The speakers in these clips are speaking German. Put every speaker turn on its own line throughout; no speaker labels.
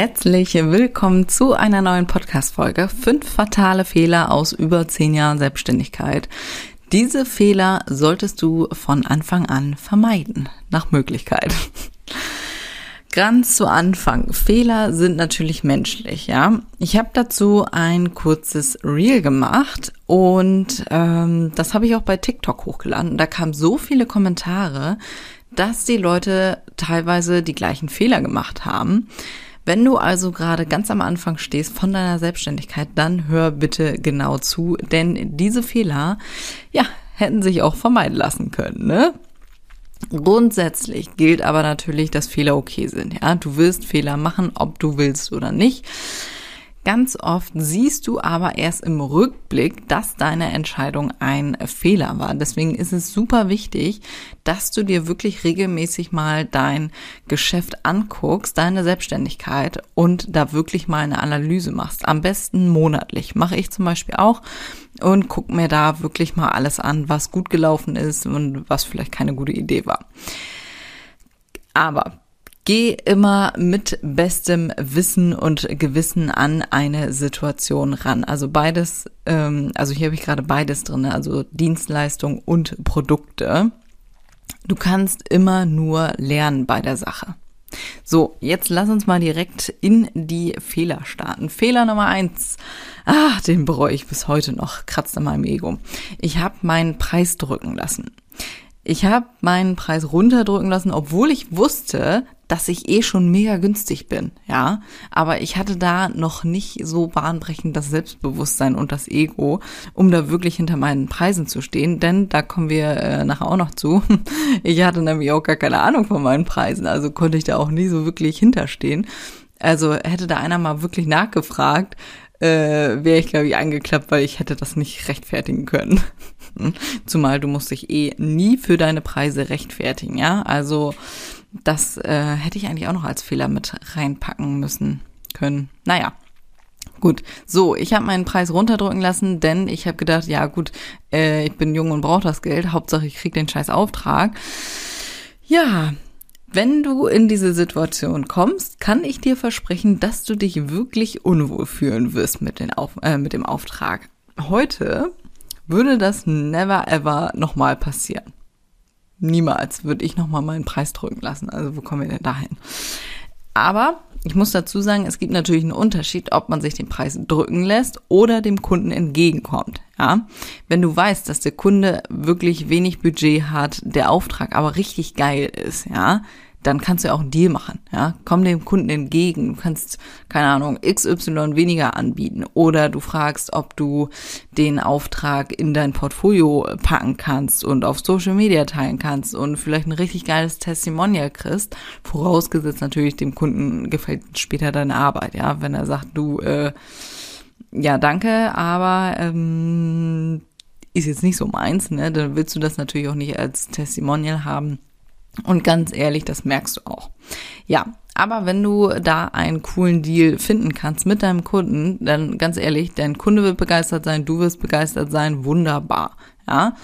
Herzlich willkommen zu einer neuen Podcast-Folge. Fünf fatale Fehler aus über zehn Jahren Selbstständigkeit. Diese Fehler solltest du von Anfang an vermeiden, nach Möglichkeit. Ganz zu Anfang. Fehler sind natürlich menschlich, ja. Ich habe dazu ein kurzes Reel gemacht und ähm, das habe ich auch bei TikTok hochgeladen. Da kamen so viele Kommentare, dass die Leute teilweise die gleichen Fehler gemacht haben. Wenn du also gerade ganz am Anfang stehst von deiner Selbstständigkeit, dann hör bitte genau zu, denn diese Fehler, ja, hätten sich auch vermeiden lassen können, ne? Grundsätzlich gilt aber natürlich, dass Fehler okay sind. Ja, du wirst Fehler machen, ob du willst oder nicht. Ganz oft siehst du aber erst im Rückblick, dass deine Entscheidung ein Fehler war. Deswegen ist es super wichtig, dass du dir wirklich regelmäßig mal dein Geschäft anguckst, deine Selbstständigkeit und da wirklich mal eine Analyse machst. Am besten monatlich. Mache ich zum Beispiel auch und guck mir da wirklich mal alles an, was gut gelaufen ist und was vielleicht keine gute Idee war. Aber Geh immer mit bestem Wissen und Gewissen an eine Situation ran. Also beides, ähm, also hier habe ich gerade beides drin, also Dienstleistung und Produkte. Du kannst immer nur lernen bei der Sache. So, jetzt lass uns mal direkt in die Fehler starten. Fehler Nummer eins. Ah, den bereue ich bis heute noch. Kratzt an meinem Ego. Ich habe meinen Preis drücken lassen. Ich habe meinen Preis runterdrücken lassen, obwohl ich wusste, dass ich eh schon mega günstig bin, ja. Aber ich hatte da noch nicht so bahnbrechend das Selbstbewusstsein und das Ego, um da wirklich hinter meinen Preisen zu stehen, denn da kommen wir äh, nachher auch noch zu. Ich hatte nämlich auch gar keine Ahnung von meinen Preisen, also konnte ich da auch nie so wirklich hinterstehen. Also hätte da einer mal wirklich nachgefragt, äh, wäre ich, glaube ich, angeklappt, weil ich hätte das nicht rechtfertigen können. Zumal du musst dich eh nie für deine Preise rechtfertigen, ja. Also das äh, hätte ich eigentlich auch noch als Fehler mit reinpacken müssen können. Naja. Gut, so, ich habe meinen Preis runterdrücken lassen, denn ich habe gedacht, ja gut, äh, ich bin jung und brauche das Geld, Hauptsache ich krieg den scheiß Auftrag. Ja, wenn du in diese Situation kommst, kann ich dir versprechen, dass du dich wirklich unwohl fühlen wirst mit, den Auf äh, mit dem Auftrag. Heute würde das never ever nochmal passieren. Niemals würde ich nochmal meinen Preis drücken lassen. Also wo kommen wir denn dahin? Aber ich muss dazu sagen, es gibt natürlich einen Unterschied, ob man sich den Preis drücken lässt oder dem Kunden entgegenkommt. Ja, wenn du weißt, dass der Kunde wirklich wenig Budget hat, der Auftrag aber richtig geil ist, ja, dann kannst du auch einen Deal machen, ja. Komm dem Kunden entgegen. Du kannst, keine Ahnung, XY weniger anbieten. Oder du fragst, ob du den Auftrag in dein Portfolio packen kannst und auf Social Media teilen kannst und vielleicht ein richtig geiles Testimonial kriegst. Vorausgesetzt natürlich, dem Kunden gefällt später deine Arbeit, ja. Wenn er sagt, du, äh, ja, danke, aber ähm, ist jetzt nicht so meins, ne? Dann willst du das natürlich auch nicht als Testimonial haben und ganz ehrlich, das merkst du auch. Ja, aber wenn du da einen coolen Deal finden kannst mit deinem Kunden, dann ganz ehrlich, dein Kunde wird begeistert sein, du wirst begeistert sein, wunderbar, ja.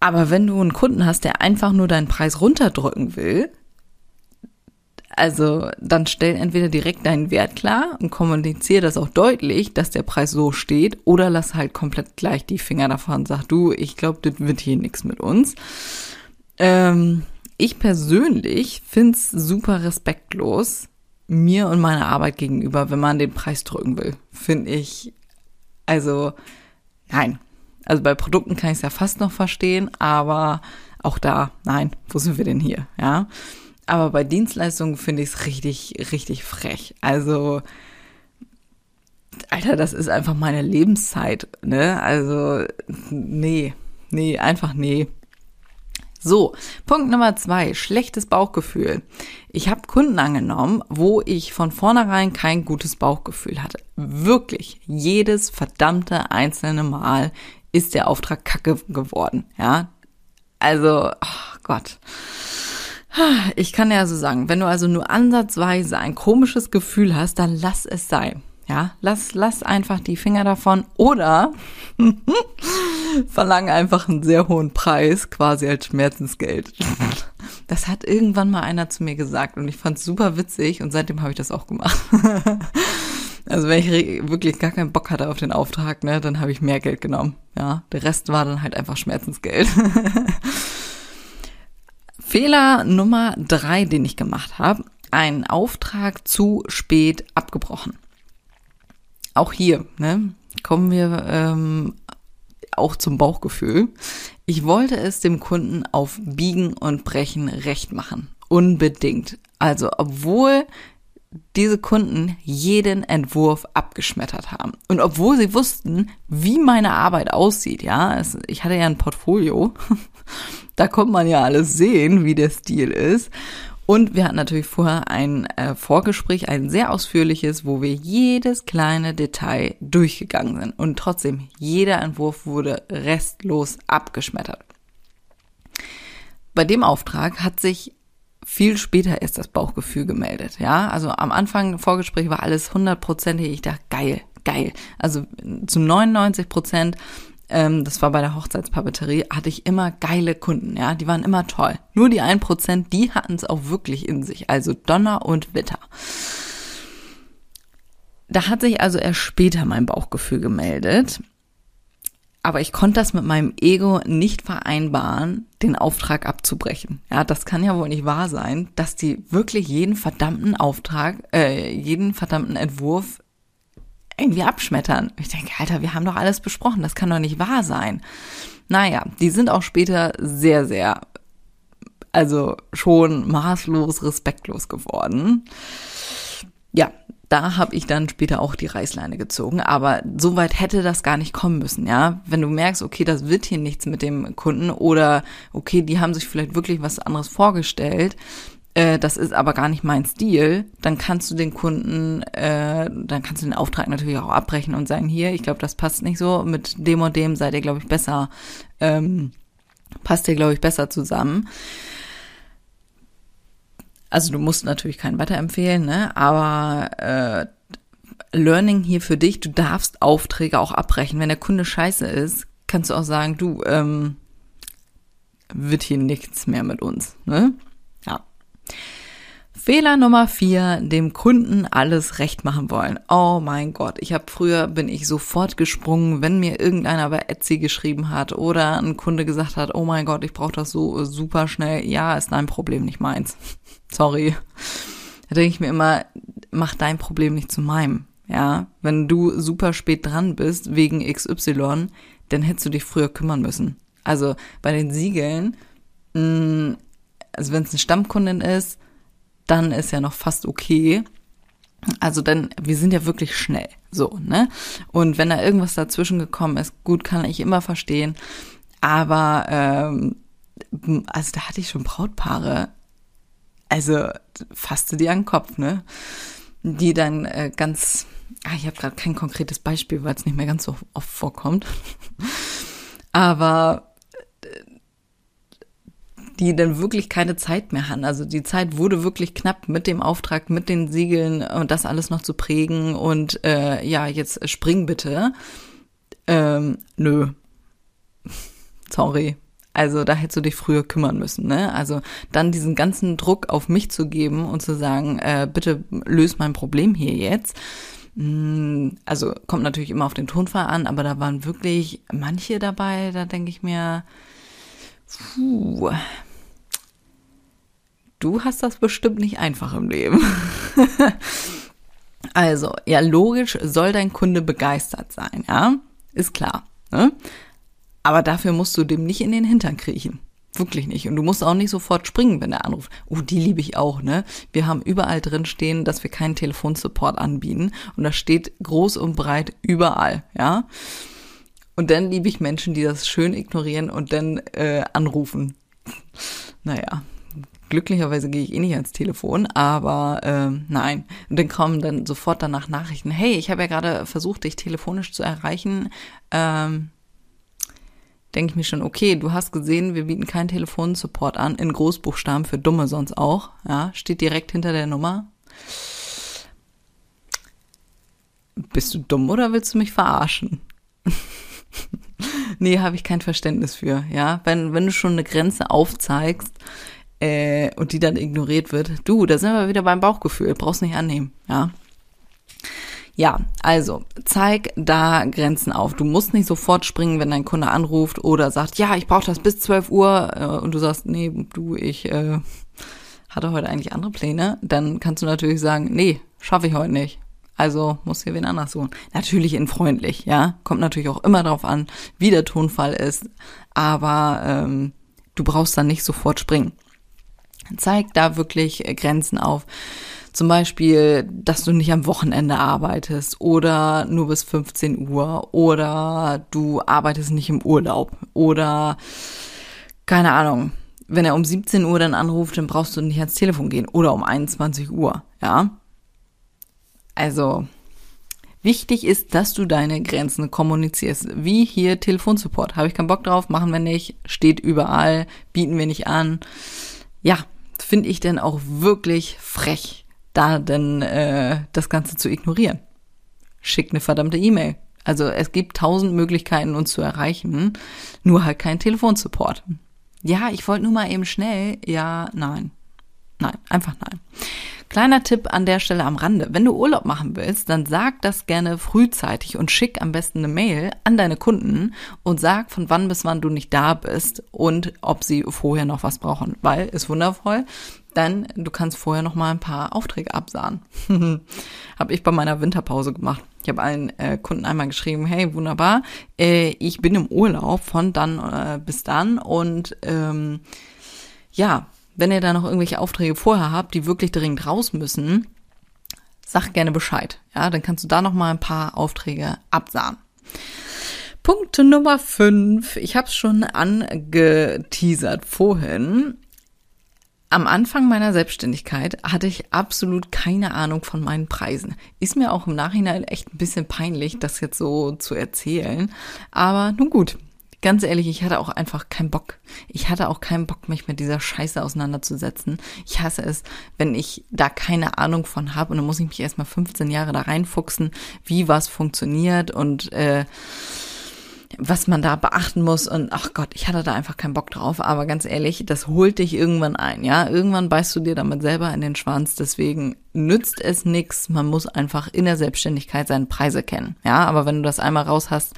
Aber wenn du einen Kunden hast, der einfach nur deinen Preis runterdrücken will, also dann stell entweder direkt deinen Wert klar und kommuniziere das auch deutlich, dass der Preis so steht, oder lass halt komplett gleich die Finger davon und sag du, ich glaube, das wird hier nichts mit uns. Ähm, ich persönlich find's super respektlos mir und meiner Arbeit gegenüber, wenn man den Preis drücken will. Finde ich, also nein. Also bei Produkten kann ich es ja fast noch verstehen, aber auch da, nein, wo sind wir denn hier, ja? Aber bei Dienstleistungen finde ich es richtig, richtig frech. Also, Alter, das ist einfach meine Lebenszeit, ne? Also, nee, nee, einfach nee. So, Punkt Nummer zwei, schlechtes Bauchgefühl. Ich habe Kunden angenommen, wo ich von vornherein kein gutes Bauchgefühl hatte. wirklich jedes verdammte einzelne Mal ist der Auftrag kacke geworden, ja. Also, oh Gott. Ich kann ja so sagen, wenn du also nur ansatzweise ein komisches Gefühl hast, dann lass es sein. Ja, lass, lass einfach die Finger davon oder verlang einfach einen sehr hohen Preis quasi als Schmerzensgeld. Das hat irgendwann mal einer zu mir gesagt und ich fand es super witzig und seitdem habe ich das auch gemacht. Also wenn ich wirklich gar keinen Bock hatte auf den Auftrag, ne, dann habe ich mehr Geld genommen. Ja, der Rest war dann halt einfach Schmerzensgeld. Fehler Nummer drei, den ich gemacht habe, einen Auftrag zu spät abgebrochen. Auch hier, ne, kommen wir ähm, auch zum Bauchgefühl. Ich wollte es dem Kunden auf Biegen und Brechen recht machen. Unbedingt. Also, obwohl diese Kunden jeden Entwurf abgeschmettert haben. Und obwohl sie wussten, wie meine Arbeit aussieht, ja, es, ich hatte ja ein Portfolio, da konnte man ja alles sehen, wie der Stil ist. Und wir hatten natürlich vorher ein äh, Vorgespräch, ein sehr ausführliches, wo wir jedes kleine Detail durchgegangen sind. Und trotzdem, jeder Entwurf wurde restlos abgeschmettert. Bei dem Auftrag hat sich viel später erst das Bauchgefühl gemeldet. Ja, also am Anfang Vorgespräch war alles hundertprozentig. Ich dachte, geil, geil. Also zu 99 Prozent, ähm, das war bei der Hochzeitspapeterie, hatte ich immer geile Kunden. Ja, die waren immer toll. Nur die 1 Prozent, die hatten es auch wirklich in sich. Also Donner und Witter. Da hat sich also erst später mein Bauchgefühl gemeldet. Aber ich konnte das mit meinem Ego nicht vereinbaren, den Auftrag abzubrechen. Ja, das kann ja wohl nicht wahr sein, dass die wirklich jeden verdammten Auftrag, äh, jeden verdammten Entwurf irgendwie abschmettern. Ich denke, Alter, wir haben doch alles besprochen, das kann doch nicht wahr sein. Naja, die sind auch später sehr, sehr, also schon maßlos respektlos geworden. Ja, da habe ich dann später auch die Reißleine gezogen. Aber so weit hätte das gar nicht kommen müssen, ja. Wenn du merkst, okay, das wird hier nichts mit dem Kunden oder okay, die haben sich vielleicht wirklich was anderes vorgestellt, äh, das ist aber gar nicht mein Stil, dann kannst du den Kunden, äh, dann kannst du den Auftrag natürlich auch abbrechen und sagen, hier, ich glaube, das passt nicht so, mit dem und dem seid ihr, glaube ich, besser, ähm, passt ihr, glaube ich, besser zusammen. Also du musst natürlich keinen weiterempfehlen, ne? aber äh, Learning hier für dich, du darfst Aufträge auch abbrechen. Wenn der Kunde scheiße ist, kannst du auch sagen, du, ähm, wird hier nichts mehr mit uns. Ne? Fehler Nummer vier, dem Kunden alles recht machen wollen. Oh mein Gott, ich habe früher bin ich sofort gesprungen, wenn mir irgendeiner bei Etsy geschrieben hat oder ein Kunde gesagt hat, oh mein Gott, ich brauche das so super schnell. Ja, ist dein Problem, nicht meins. Sorry. Da denke ich mir immer, mach dein Problem nicht zu meinem. Ja, wenn du super spät dran bist wegen XY, dann hättest du dich früher kümmern müssen. Also bei den Siegeln, mh, mm, also wenn es eine Stammkundin ist, dann ist ja noch fast okay. Also dann, wir sind ja wirklich schnell, so, ne? Und wenn da irgendwas dazwischen gekommen ist, gut, kann ich immer verstehen. Aber, ähm, also da hatte ich schon Brautpaare, also fasste die an den Kopf, ne? Die dann äh, ganz, ah, ich habe gerade kein konkretes Beispiel, weil es nicht mehr ganz so oft vorkommt. Aber die dann wirklich keine Zeit mehr hatten. Also die Zeit wurde wirklich knapp mit dem Auftrag, mit den Siegeln und das alles noch zu prägen und äh, ja, jetzt spring bitte. Ähm, nö. Sorry. Also da hättest du dich früher kümmern müssen, ne? Also dann diesen ganzen Druck auf mich zu geben und zu sagen, äh, bitte löse mein Problem hier jetzt. Mm, also kommt natürlich immer auf den Tonfall an, aber da waren wirklich manche dabei, da denke ich mir, puh, du hast das bestimmt nicht einfach im Leben. also, ja, logisch soll dein Kunde begeistert sein, ja? Ist klar. Ne? Aber dafür musst du dem nicht in den Hintern kriechen. Wirklich nicht. Und du musst auch nicht sofort springen, wenn er anruft. Oh, die liebe ich auch, ne? Wir haben überall drin stehen, dass wir keinen Telefonsupport anbieten. Und das steht groß und breit überall, ja? Und dann liebe ich Menschen, die das schön ignorieren und dann äh, anrufen. Naja, Glücklicherweise gehe ich eh nicht ans Telefon, aber ähm, nein. Und dann kommen dann sofort danach Nachrichten, hey, ich habe ja gerade versucht, dich telefonisch zu erreichen. Ähm, denke ich mir schon, okay, du hast gesehen, wir bieten keinen Telefonsupport an, in Großbuchstaben für Dumme sonst auch. Ja, steht direkt hinter der Nummer. Bist du dumm oder willst du mich verarschen? nee, habe ich kein Verständnis für, ja. Wenn, wenn du schon eine Grenze aufzeigst, äh, und die dann ignoriert wird, du, da sind wir wieder beim Bauchgefühl, brauchst nicht annehmen, ja. Ja, also zeig da Grenzen auf. Du musst nicht sofort springen, wenn dein Kunde anruft oder sagt, ja, ich brauche das bis 12 Uhr äh, und du sagst, nee, du, ich äh, hatte heute eigentlich andere Pläne. Dann kannst du natürlich sagen, nee, schaffe ich heute nicht. Also muss hier wen anders suchen. Natürlich in freundlich, ja. Kommt natürlich auch immer drauf an, wie der Tonfall ist. Aber ähm, du brauchst dann nicht sofort springen. Zeig da wirklich Grenzen auf. Zum Beispiel, dass du nicht am Wochenende arbeitest oder nur bis 15 Uhr oder du arbeitest nicht im Urlaub oder keine Ahnung. Wenn er um 17 Uhr dann anruft, dann brauchst du nicht ans Telefon gehen oder um 21 Uhr, ja? Also, Wichtig ist, dass du deine Grenzen kommunizierst. Wie hier Telefonsupport. Habe ich keinen Bock drauf, machen wir nicht, steht überall, bieten wir nicht an. Ja, finde ich denn auch wirklich frech da denn äh, das Ganze zu ignorieren. Schick eine verdammte E-Mail. Also es gibt tausend Möglichkeiten, uns zu erreichen, nur halt kein Telefonsupport. Ja, ich wollte nur mal eben schnell. Ja, nein. Nein, einfach nein. Kleiner Tipp an der Stelle am Rande. Wenn du Urlaub machen willst, dann sag das gerne frühzeitig und schick am besten eine Mail an deine Kunden und sag, von wann bis wann du nicht da bist und ob sie vorher noch was brauchen. Weil, ist wundervoll, dann du kannst vorher noch mal ein paar Aufträge absahen. habe ich bei meiner Winterpause gemacht. Ich habe allen äh, Kunden einmal geschrieben, hey, wunderbar, äh, ich bin im Urlaub von dann äh, bis dann und ähm, ja, wenn ihr da noch irgendwelche Aufträge vorher habt, die wirklich dringend raus müssen, sag gerne Bescheid. Ja, dann kannst du da noch mal ein paar Aufträge absahen. Punkt Nummer 5. Ich habe es schon angeteasert vorhin. Am Anfang meiner Selbstständigkeit hatte ich absolut keine Ahnung von meinen Preisen. Ist mir auch im Nachhinein echt ein bisschen peinlich, das jetzt so zu erzählen. Aber nun gut, ganz ehrlich, ich hatte auch einfach keinen Bock. Ich hatte auch keinen Bock, mich mit dieser Scheiße auseinanderzusetzen. Ich hasse es, wenn ich da keine Ahnung von habe und dann muss ich mich erstmal 15 Jahre da reinfuchsen, wie was funktioniert und äh, was man da beachten muss und ach Gott, ich hatte da einfach keinen Bock drauf, aber ganz ehrlich, das holt dich irgendwann ein, ja? Irgendwann beißt du dir damit selber in den Schwanz, deswegen nützt es nix, man muss einfach in der Selbstständigkeit seine Preise kennen, ja? Aber wenn du das einmal raus hast,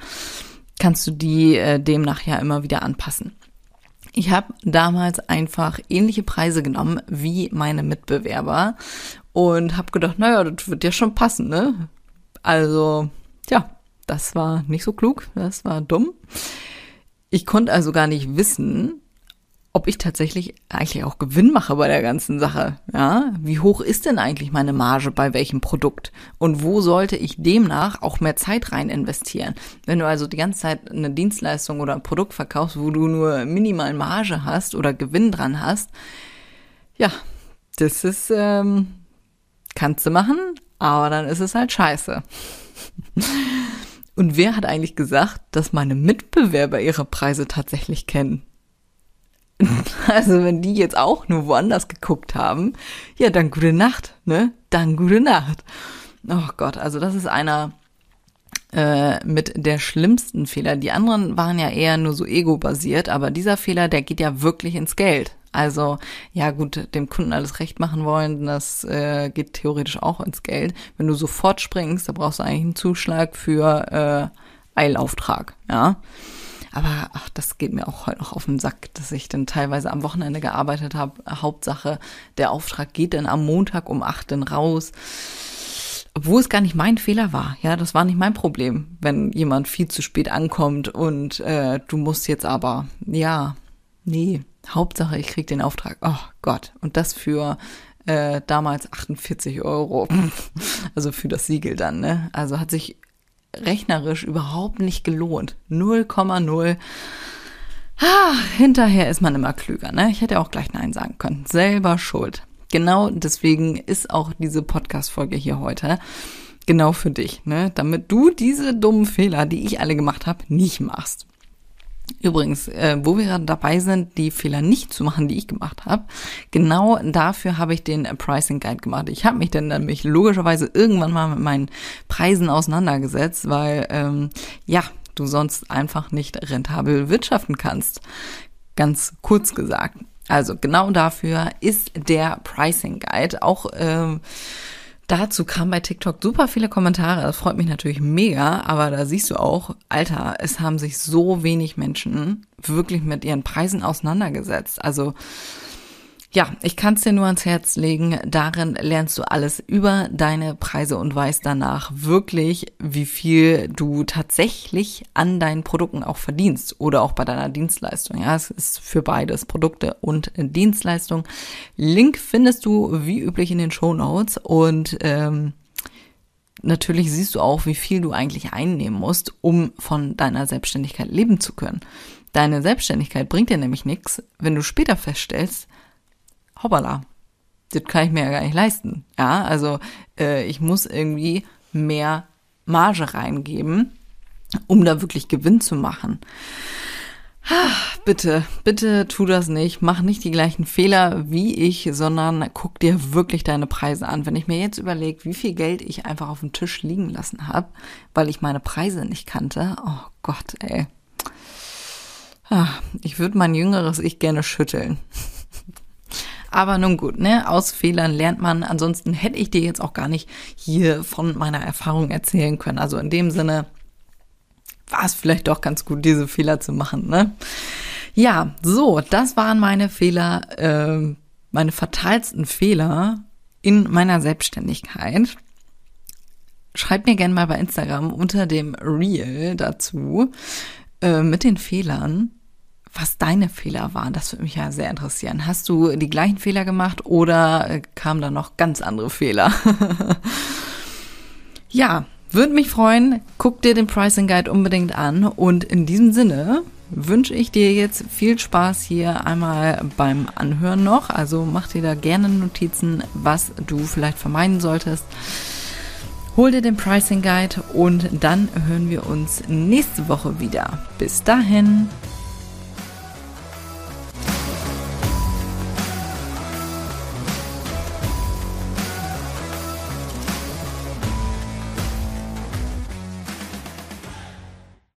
kannst du die äh, demnach ja immer wieder anpassen. Ich habe damals einfach ähnliche Preise genommen wie meine Mitbewerber und habe gedacht, naja, das wird ja schon passen, ne? Also, ja, das war nicht so klug, das war dumm. Ich konnte also gar nicht wissen, ob ich tatsächlich eigentlich auch Gewinn mache bei der ganzen Sache. Ja, wie hoch ist denn eigentlich meine Marge bei welchem Produkt? Und wo sollte ich demnach auch mehr Zeit rein investieren? Wenn du also die ganze Zeit eine Dienstleistung oder ein Produkt verkaufst, wo du nur minimal Marge hast oder Gewinn dran hast, ja, das ist, ähm, kannst du machen, aber dann ist es halt scheiße. Und wer hat eigentlich gesagt, dass meine Mitbewerber ihre Preise tatsächlich kennen? Also wenn die jetzt auch nur woanders geguckt haben, ja, dann gute Nacht, ne? Dann gute Nacht. Oh Gott, also das ist einer äh, mit der schlimmsten Fehler. Die anderen waren ja eher nur so ego-basiert, aber dieser Fehler, der geht ja wirklich ins Geld. Also ja gut, dem Kunden alles recht machen wollen, das äh, geht theoretisch auch ins Geld. Wenn du sofort springst, da brauchst du eigentlich einen Zuschlag für äh, Eilauftrag, ja. Aber ach, das geht mir auch heute noch auf den Sack, dass ich dann teilweise am Wochenende gearbeitet habe. Hauptsache, der Auftrag geht dann am Montag um acht dann raus. Obwohl es gar nicht mein Fehler war. Ja, das war nicht mein Problem, wenn jemand viel zu spät ankommt und äh, du musst jetzt aber, ja, nee, Hauptsache ich krieg den Auftrag. Oh Gott. Und das für äh, damals 48 Euro. also für das Siegel dann, ne? Also hat sich rechnerisch überhaupt nicht gelohnt. 0,0. Ah, hinterher ist man immer klüger, ne? Ich hätte auch gleich Nein sagen können. Selber schuld. Genau deswegen ist auch diese Podcast-Folge hier heute genau für dich, ne? Damit du diese dummen Fehler, die ich alle gemacht habe, nicht machst. Übrigens, äh, wo wir gerade dabei sind, die Fehler nicht zu machen, die ich gemacht habe, genau dafür habe ich den Pricing Guide gemacht. Ich habe mich dann nämlich logischerweise irgendwann mal mit meinen Preisen auseinandergesetzt, weil ähm, ja, du sonst einfach nicht rentabel wirtschaften kannst. Ganz kurz gesagt. Also genau dafür ist der Pricing Guide auch ähm, Dazu kamen bei TikTok super viele Kommentare. Das freut mich natürlich mega, aber da siehst du auch, Alter, es haben sich so wenig Menschen wirklich mit ihren Preisen auseinandergesetzt. Also ja, ich kann es dir nur ans Herz legen. Darin lernst du alles über deine Preise und weißt danach wirklich, wie viel du tatsächlich an deinen Produkten auch verdienst oder auch bei deiner Dienstleistung. Ja, es ist für beides Produkte und Dienstleistung. Link findest du wie üblich in den Show Notes und ähm, natürlich siehst du auch, wie viel du eigentlich einnehmen musst, um von deiner Selbstständigkeit leben zu können. Deine Selbstständigkeit bringt dir nämlich nichts, wenn du später feststellst, hoppala, das kann ich mir ja gar nicht leisten. Ja, also äh, ich muss irgendwie mehr Marge reingeben, um da wirklich Gewinn zu machen. Bitte, bitte tu das nicht. Mach nicht die gleichen Fehler wie ich, sondern guck dir wirklich deine Preise an. Wenn ich mir jetzt überlege, wie viel Geld ich einfach auf dem Tisch liegen lassen habe, weil ich meine Preise nicht kannte, oh Gott, ey. Ah, ich würde mein jüngeres Ich gerne schütteln. Aber nun gut, ne, aus Fehlern lernt man. Ansonsten hätte ich dir jetzt auch gar nicht hier von meiner Erfahrung erzählen können. Also in dem Sinne war es vielleicht doch ganz gut, diese Fehler zu machen, ne? Ja, so, das waren meine Fehler, äh, meine fatalsten Fehler in meiner Selbstständigkeit. Schreib mir gerne mal bei Instagram unter dem Reel dazu äh, mit den Fehlern, was deine Fehler waren. Das würde mich ja sehr interessieren. Hast du die gleichen Fehler gemacht oder äh, kamen da noch ganz andere Fehler? ja, würde mich freuen. Guck dir den Pricing Guide unbedingt an. Und in diesem Sinne wünsche ich dir jetzt viel Spaß hier einmal beim Anhören noch. Also mach dir da gerne Notizen, was du vielleicht vermeiden solltest. Hol dir den Pricing Guide und dann hören wir uns nächste Woche wieder. Bis dahin.